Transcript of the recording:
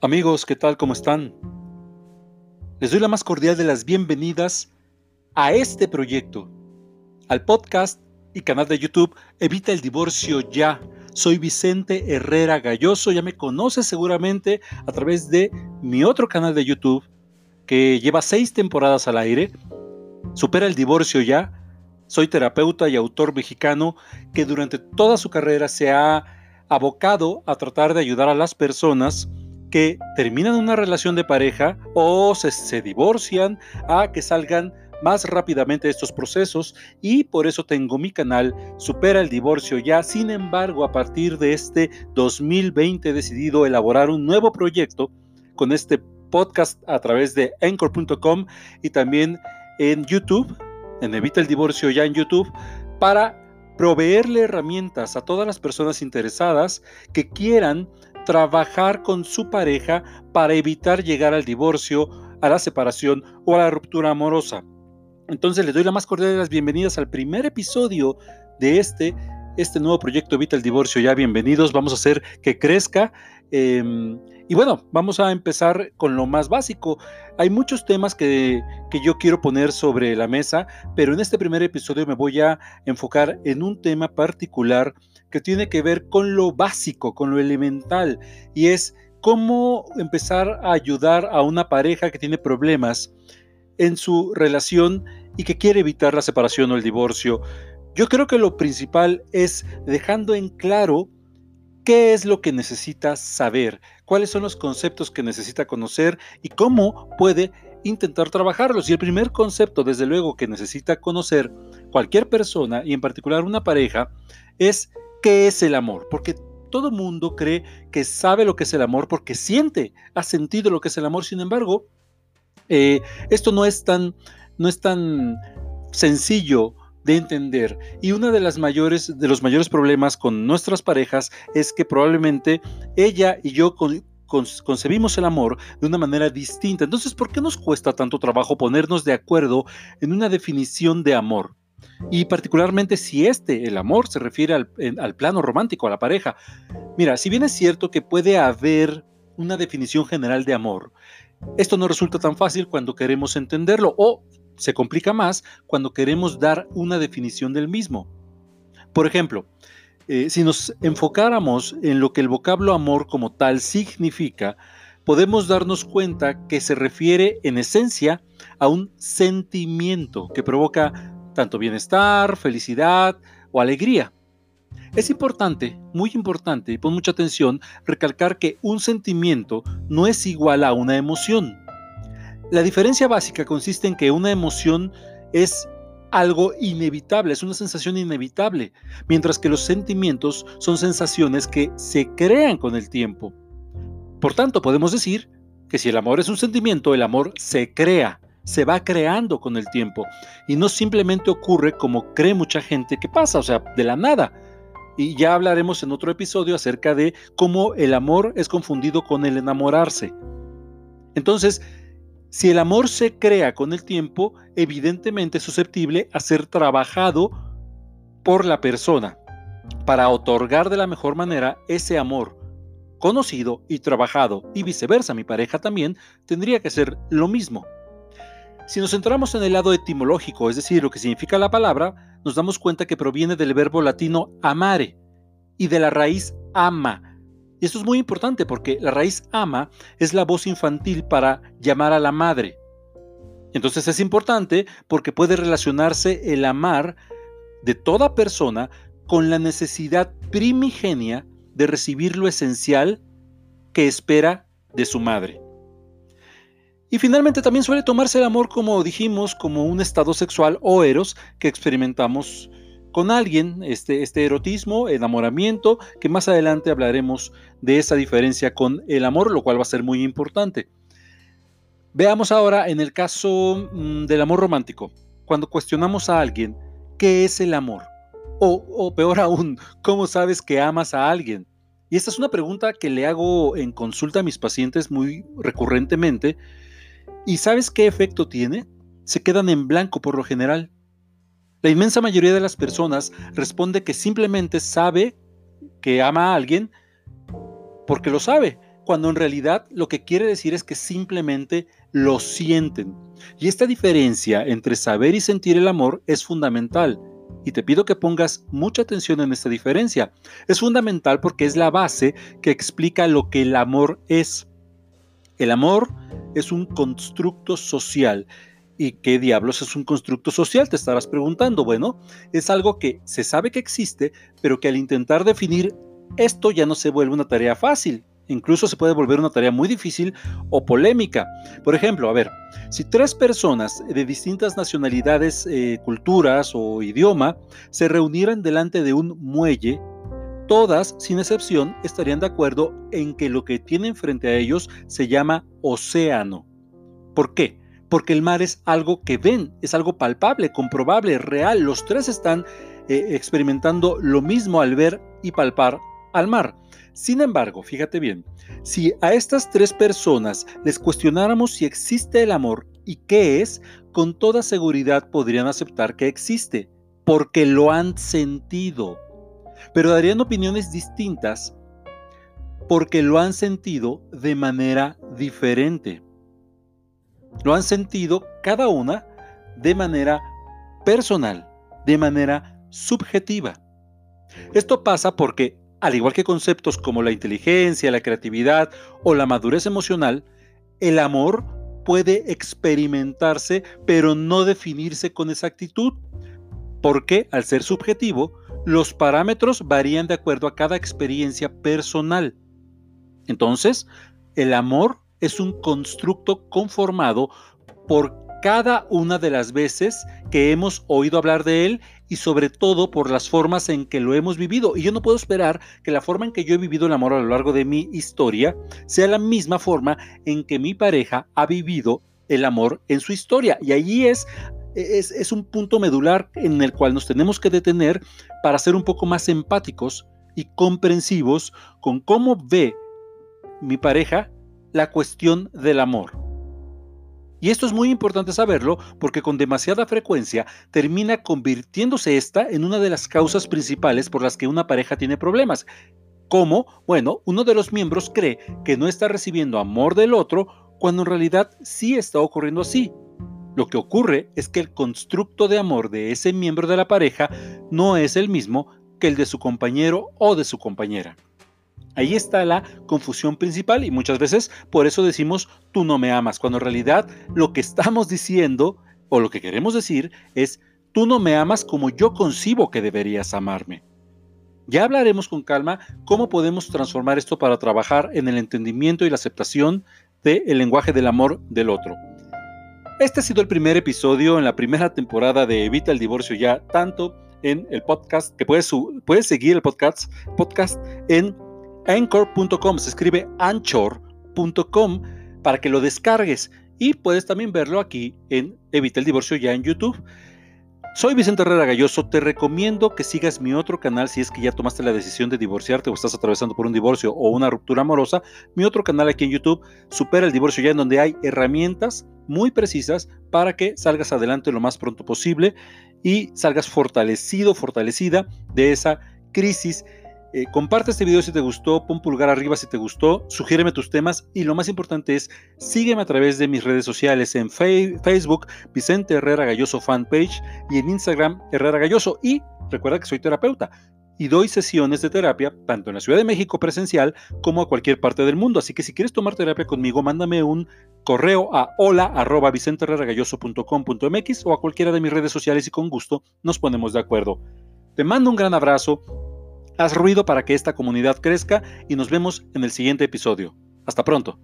Amigos, ¿qué tal? ¿Cómo están? Les doy la más cordial de las bienvenidas a este proyecto, al podcast y canal de YouTube Evita el Divorcio Ya. Soy Vicente Herrera Galloso, ya me conoces seguramente a través de mi otro canal de YouTube que lleva seis temporadas al aire. Supera el divorcio ya. Soy terapeuta y autor mexicano que durante toda su carrera se ha abocado a tratar de ayudar a las personas que terminan una relación de pareja o se, divorcian a que salgan más rápidamente estos procesos y por eso tengo mi canal Supera el Divorcio ya. Sin embargo, a partir de este 2020 he decidido elaborar un nuevo proyecto con este podcast a través de anchor.com y también en YouTube, en Evita el Divorcio ya en YouTube, para proveerle herramientas a todas las personas interesadas que quieran trabajar con su pareja para evitar llegar al divorcio, a la separación o a la ruptura amorosa. Entonces les doy la más cordial de las bienvenidas al primer episodio de este, este nuevo proyecto Evita el Divorcio. Ya bienvenidos, vamos a hacer que crezca. Em, y bueno, vamos a empezar con lo más básico. Hay muchos temas que, que yo quiero poner sobre la mesa, pero en este primer episodio me voy a enfocar en un tema particular que tiene que ver con lo básico, con lo elemental, y es cómo empezar a ayudar a una pareja que tiene problemas en su relación y que quiere evitar la separación o el divorcio. Yo creo que lo principal es dejando en claro qué es lo que necesita saber, cuáles son los conceptos que necesita conocer y cómo puede intentar trabajarlos. Y el primer concepto, desde luego, que necesita conocer cualquier persona y en particular una pareja, es qué es el amor, porque todo mundo cree que sabe lo que es el amor porque siente, ha sentido lo que es el amor. Sin embargo, eh, esto no es tan, no es tan sencillo de entender. Y uno de, las mayores, de los mayores problemas con nuestras parejas es que probablemente ella y yo concebimos el amor de una manera distinta. Entonces, ¿por qué nos cuesta tanto trabajo ponernos de acuerdo en una definición de amor? Y particularmente si este, el amor, se refiere al, al plano romántico, a la pareja. Mira, si bien es cierto que puede haber una definición general de amor, esto no resulta tan fácil cuando queremos entenderlo o se complica más cuando queremos dar una definición del mismo. Por ejemplo, eh, si nos enfocáramos en lo que el vocablo amor como tal significa, podemos darnos cuenta que se refiere en esencia a un sentimiento que provoca tanto bienestar, felicidad o alegría. Es importante, muy importante, y pon mucha atención, recalcar que un sentimiento no es igual a una emoción. La diferencia básica consiste en que una emoción es algo inevitable, es una sensación inevitable, mientras que los sentimientos son sensaciones que se crean con el tiempo. Por tanto, podemos decir que si el amor es un sentimiento, el amor se crea, se va creando con el tiempo y no simplemente ocurre como cree mucha gente que pasa, o sea, de la nada. Y ya hablaremos en otro episodio acerca de cómo el amor es confundido con el enamorarse. Entonces, si el amor se crea con el tiempo, evidentemente es susceptible a ser trabajado por la persona para otorgar de la mejor manera ese amor conocido y trabajado y viceversa, mi pareja también tendría que ser lo mismo. Si nos centramos en el lado etimológico, es decir, lo que significa la palabra, nos damos cuenta que proviene del verbo latino amare y de la raíz ama, y esto es muy importante porque la raíz ama es la voz infantil para llamar a la madre. Entonces es importante porque puede relacionarse el amar de toda persona con la necesidad primigenia de recibir lo esencial que espera de su madre. Y finalmente también suele tomarse el amor, como dijimos, como un estado sexual o eros que experimentamos con alguien, este, este erotismo, enamoramiento, que más adelante hablaremos de esa diferencia con el amor, lo cual va a ser muy importante. Veamos ahora en el caso mm, del amor romántico, cuando cuestionamos a alguien, ¿qué es el amor? O, o peor aún, ¿cómo sabes que amas a alguien? Y esta es una pregunta que le hago en consulta a mis pacientes muy recurrentemente. ¿Y sabes qué efecto tiene? Se quedan en blanco por lo general la inmensa mayoría de las personas responde que simplemente sabe que ama a alguien porque lo sabe, cuando en realidad lo que quiere decir es que simplemente lo sienten. Y esta diferencia entre saber y sentir el amor es fundamental. Y te pido que pongas mucha atención en esta diferencia. Es fundamental porque es la base que explica lo que el amor es. El amor es un constructo social. ¿Y qué diablos es un constructo social? Te estarás preguntando. Bueno, es algo que se sabe que existe, pero que al intentar definir esto ya no se vuelve una tarea fácil. Incluso se puede volver una tarea muy difícil o polémica. Por ejemplo, a ver, si tres personas de distintas nacionalidades, eh, culturas o idioma se reunieran delante de un muelle, todas, sin excepción, estarían de acuerdo en que lo que tienen frente a ellos se llama océano. ¿Por qué? Porque el mar es algo que ven, es algo palpable, comprobable, real. Los tres están eh, experimentando lo mismo al ver y palpar al mar. Sin embargo, fíjate bien, si a estas tres personas les cuestionáramos si existe el amor y qué es, con toda seguridad podrían aceptar que existe, porque lo han sentido. Pero darían opiniones distintas porque lo han sentido de manera diferente. Lo han sentido cada una de manera personal, de manera subjetiva. Esto pasa porque al igual que conceptos como la inteligencia, la creatividad o la madurez emocional, el amor puede experimentarse pero no definirse con exactitud, porque al ser subjetivo, los parámetros varían de acuerdo a cada experiencia personal. Entonces, el amor es un constructo conformado por cada una de las veces que hemos oído hablar de él y sobre todo por las formas en que lo hemos vivido. Y yo no puedo esperar que la forma en que yo he vivido el amor a lo largo de mi historia sea la misma forma en que mi pareja ha vivido el amor en su historia. Y allí es, es, es un punto medular en el cual nos tenemos que detener para ser un poco más empáticos y comprensivos con cómo ve mi pareja la cuestión del amor. Y esto es muy importante saberlo porque con demasiada frecuencia termina convirtiéndose esta en una de las causas principales por las que una pareja tiene problemas. Como, bueno, uno de los miembros cree que no está recibiendo amor del otro cuando en realidad sí está ocurriendo así. Lo que ocurre es que el constructo de amor de ese miembro de la pareja no es el mismo que el de su compañero o de su compañera. Ahí está la confusión principal y muchas veces por eso decimos tú no me amas, cuando en realidad lo que estamos diciendo o lo que queremos decir es tú no me amas como yo concibo que deberías amarme. Ya hablaremos con calma cómo podemos transformar esto para trabajar en el entendimiento y la aceptación del lenguaje del amor del otro. Este ha sido el primer episodio en la primera temporada de Evita el divorcio ya, tanto en el podcast, que puedes, puedes seguir el podcast, podcast en anchor.com, se escribe anchor.com para que lo descargues y puedes también verlo aquí en Evita el Divorcio ya en YouTube. Soy Vicente Herrera Galloso, te recomiendo que sigas mi otro canal si es que ya tomaste la decisión de divorciarte o estás atravesando por un divorcio o una ruptura amorosa. Mi otro canal aquí en YouTube, Supera el Divorcio ya en donde hay herramientas muy precisas para que salgas adelante lo más pronto posible y salgas fortalecido, fortalecida de esa crisis eh, comparte este video si te gustó, pon pulgar arriba si te gustó, sugiéreme tus temas y lo más importante es sígueme a través de mis redes sociales en Facebook Vicente Herrera Galloso fanpage y en Instagram Herrera Galloso y recuerda que soy terapeuta y doy sesiones de terapia tanto en la Ciudad de México presencial como a cualquier parte del mundo. Así que si quieres tomar terapia conmigo, mándame un correo a hola arroba o a cualquiera de mis redes sociales y con gusto nos ponemos de acuerdo. Te mando un gran abrazo, Haz ruido para que esta comunidad crezca y nos vemos en el siguiente episodio. Hasta pronto.